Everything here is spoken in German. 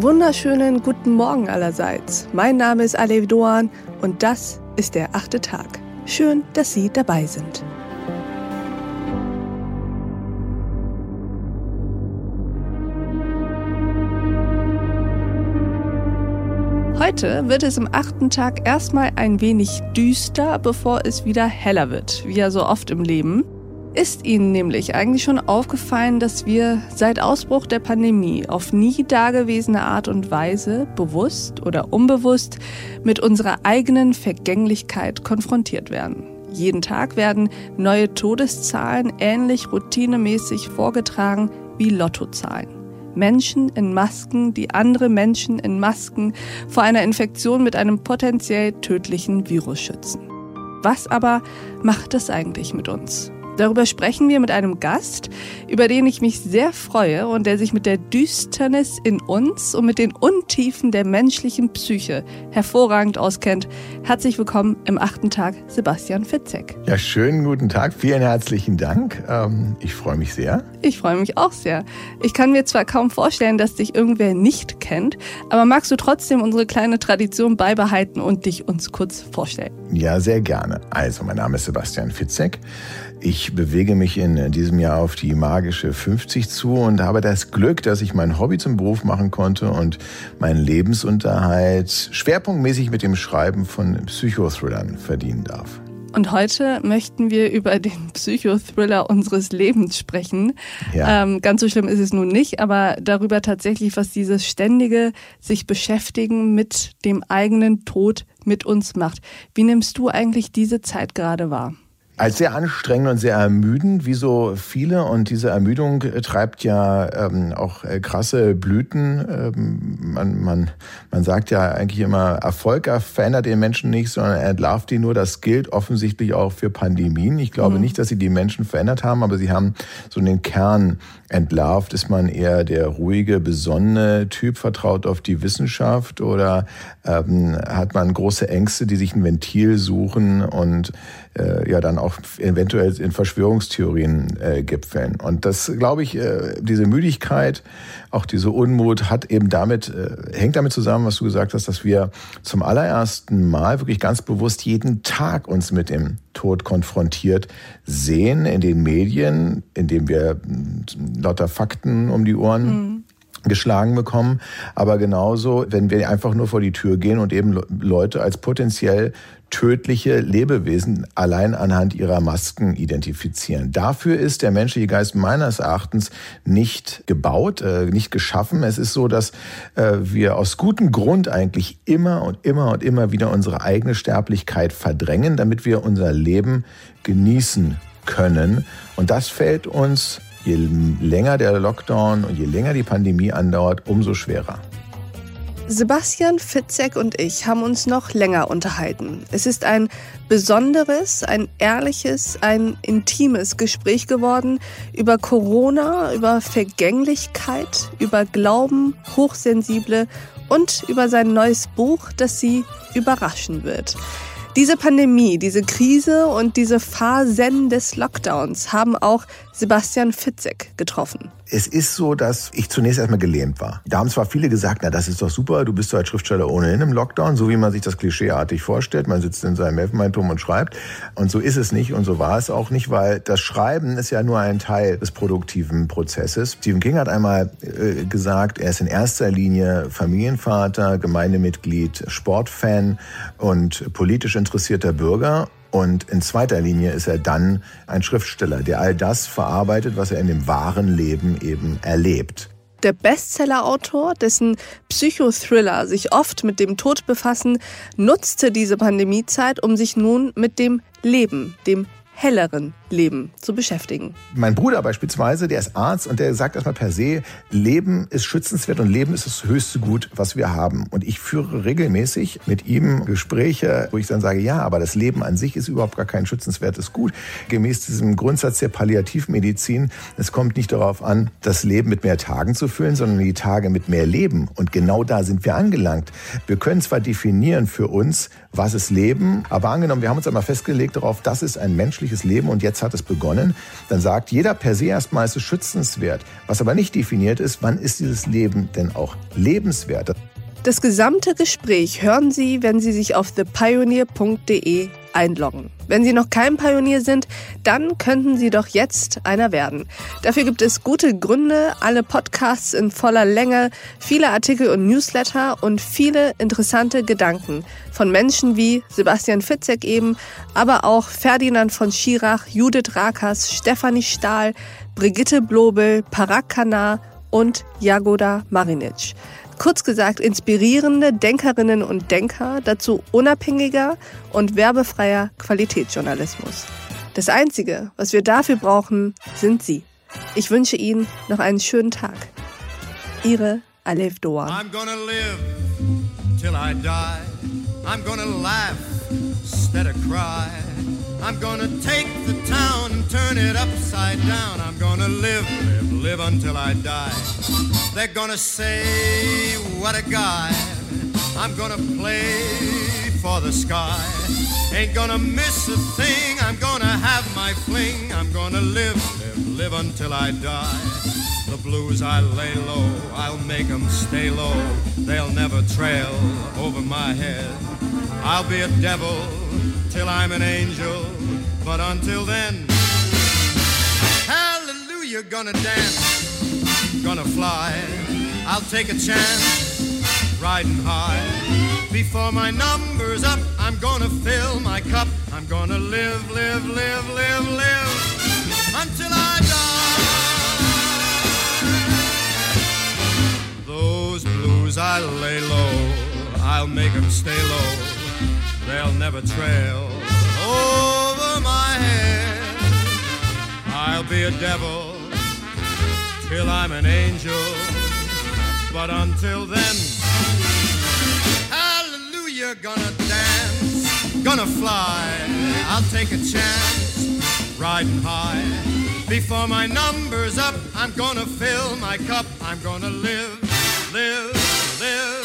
Wunderschönen guten Morgen allerseits. Mein Name ist Alev Doan und das ist der achte Tag. Schön, dass Sie dabei sind. Heute wird es im achten Tag erstmal ein wenig düster, bevor es wieder heller wird, wie ja so oft im Leben. Ist Ihnen nämlich eigentlich schon aufgefallen, dass wir seit Ausbruch der Pandemie auf nie dagewesene Art und Weise, bewusst oder unbewusst, mit unserer eigenen Vergänglichkeit konfrontiert werden? Jeden Tag werden neue Todeszahlen ähnlich routinemäßig vorgetragen wie Lottozahlen. Menschen in Masken, die andere Menschen in Masken vor einer Infektion mit einem potenziell tödlichen Virus schützen. Was aber macht das eigentlich mit uns? Darüber sprechen wir mit einem Gast, über den ich mich sehr freue und der sich mit der Düsternis in uns und mit den Untiefen der menschlichen Psyche hervorragend auskennt. Herzlich willkommen im achten Tag, Sebastian Fitzek. Ja, schönen guten Tag, vielen herzlichen Dank. Ähm, ich freue mich sehr. Ich freue mich auch sehr. Ich kann mir zwar kaum vorstellen, dass dich irgendwer nicht kennt, aber magst du trotzdem unsere kleine Tradition beibehalten und dich uns kurz vorstellen? Ja, sehr gerne. Also, mein Name ist Sebastian Fitzek. Ich bewege mich in diesem Jahr auf die magische 50 zu und habe das Glück, dass ich mein Hobby zum Beruf machen konnte und meinen Lebensunterhalt schwerpunktmäßig mit dem Schreiben von Psychothrillern verdienen darf. Und heute möchten wir über den Psychothriller unseres Lebens sprechen. Ja. Ähm, ganz so schlimm ist es nun nicht, aber darüber tatsächlich, was dieses ständige sich beschäftigen mit dem eigenen Tod mit uns macht. Wie nimmst du eigentlich diese Zeit gerade wahr? Als sehr anstrengend und sehr ermüdend, wie so viele. Und diese Ermüdung äh, treibt ja ähm, auch äh, krasse Blüten. Ähm, man, man, man sagt ja eigentlich immer, Erfolg verändert den Menschen nicht, sondern er entlarvt ihn nur. Das gilt offensichtlich auch für Pandemien. Ich glaube mhm. nicht, dass sie die Menschen verändert haben, aber sie haben so den Kern entlarvt. Ist man eher der ruhige, besonnene Typ, vertraut auf die Wissenschaft oder ähm, hat man große Ängste, die sich ein Ventil suchen und äh, ja dann auch eventuell in Verschwörungstheorien äh, gipfeln. Und das, glaube ich, äh, diese Müdigkeit, auch diese Unmut hat eben damit, äh, hängt damit zusammen, was du gesagt hast, dass wir zum allerersten Mal wirklich ganz bewusst jeden Tag uns mit dem Tod konfrontiert sehen in den Medien, indem wir mm, lauter Fakten um die Ohren mhm geschlagen bekommen. Aber genauso, wenn wir einfach nur vor die Tür gehen und eben Leute als potenziell tödliche Lebewesen allein anhand ihrer Masken identifizieren. Dafür ist der menschliche Geist meines Erachtens nicht gebaut, äh, nicht geschaffen. Es ist so, dass äh, wir aus gutem Grund eigentlich immer und immer und immer wieder unsere eigene Sterblichkeit verdrängen, damit wir unser Leben genießen können. Und das fällt uns je länger der Lockdown und je länger die Pandemie andauert, umso schwerer. Sebastian Fitzek und ich haben uns noch länger unterhalten. Es ist ein besonderes, ein ehrliches, ein intimes Gespräch geworden über Corona, über Vergänglichkeit, über Glauben, Hochsensible und über sein neues Buch, das Sie überraschen wird. Diese Pandemie, diese Krise und diese Phasen des Lockdowns haben auch Sebastian Fitzek getroffen. Es ist so, dass ich zunächst erstmal gelähmt war. Da haben zwar viele gesagt, na, das ist doch super, du bist doch als Schriftsteller ohnehin im Lockdown, so wie man sich das klischeeartig vorstellt. Man sitzt in seinem Elfenbeinturm und schreibt. Und so ist es nicht und so war es auch nicht, weil das Schreiben ist ja nur ein Teil des produktiven Prozesses. Stephen King hat einmal äh, gesagt, er ist in erster Linie Familienvater, Gemeindemitglied, Sportfan und politisch interessierter Bürger und in zweiter Linie ist er dann ein Schriftsteller, der all das verarbeitet, was er in dem wahren Leben eben erlebt. Der Bestsellerautor, dessen Psychothriller sich oft mit dem Tod befassen, nutzte diese Pandemiezeit, um sich nun mit dem Leben, dem helleren Leben zu beschäftigen. Mein Bruder beispielsweise, der ist Arzt und der sagt erstmal per se, Leben ist schützenswert und Leben ist das höchste Gut, was wir haben. Und ich führe regelmäßig mit ihm Gespräche, wo ich dann sage, ja, aber das Leben an sich ist überhaupt gar kein schützenswertes Gut. Gemäß diesem Grundsatz der Palliativmedizin, es kommt nicht darauf an, das Leben mit mehr Tagen zu füllen, sondern die Tage mit mehr Leben. Und genau da sind wir angelangt. Wir können zwar definieren für uns, was ist Leben, aber angenommen, wir haben uns einmal festgelegt darauf, das ist ein menschliches Leben und jetzt hat es begonnen, dann sagt jeder per se erstmal, es ist schützenswert. Was aber nicht definiert ist, wann ist dieses Leben denn auch lebenswert? Das gesamte Gespräch hören Sie, wenn Sie sich auf thepioneer.de einloggen. Wenn Sie noch kein Pionier sind, dann könnten Sie doch jetzt einer werden. Dafür gibt es gute Gründe, alle Podcasts in voller Länge, viele Artikel und Newsletter und viele interessante Gedanken von Menschen wie Sebastian Fitzek eben, aber auch Ferdinand von Schirach, Judith Rakas, Stefanie Stahl, Brigitte Blobel, Parag Kanar und Jagoda Marinic. Kurz gesagt, inspirierende Denkerinnen und Denker, dazu unabhängiger und werbefreier Qualitätsjournalismus. Das Einzige, was wir dafür brauchen, sind Sie. Ich wünsche Ihnen noch einen schönen Tag. Ihre Alef Doan. I'm gonna live till I die. I'm gonna laugh. I'm gonna take the town and turn it upside down. I'm gonna live, live, live until I die. They're gonna say, what a guy. I'm gonna play for the sky. Ain't gonna miss a thing. I'm gonna have my fling. I'm gonna live, live, live until I die. The blues I lay low, I'll make them stay low. They'll never trail over my head. I'll be a devil till I'm an angel. But until then, hallelujah, gonna dance, gonna fly. I'll take a chance, riding high. Before my number's up, I'm gonna fill my cup. I'm gonna live, live, live, live, live until I die. Those blues I lay low, I'll make them stay low. They'll never trail my. I'll be a devil till I'm an angel. But until then, hallelujah, gonna dance, gonna fly. I'll take a chance, riding high. Before my number's up, I'm gonna fill my cup. I'm gonna live, live, live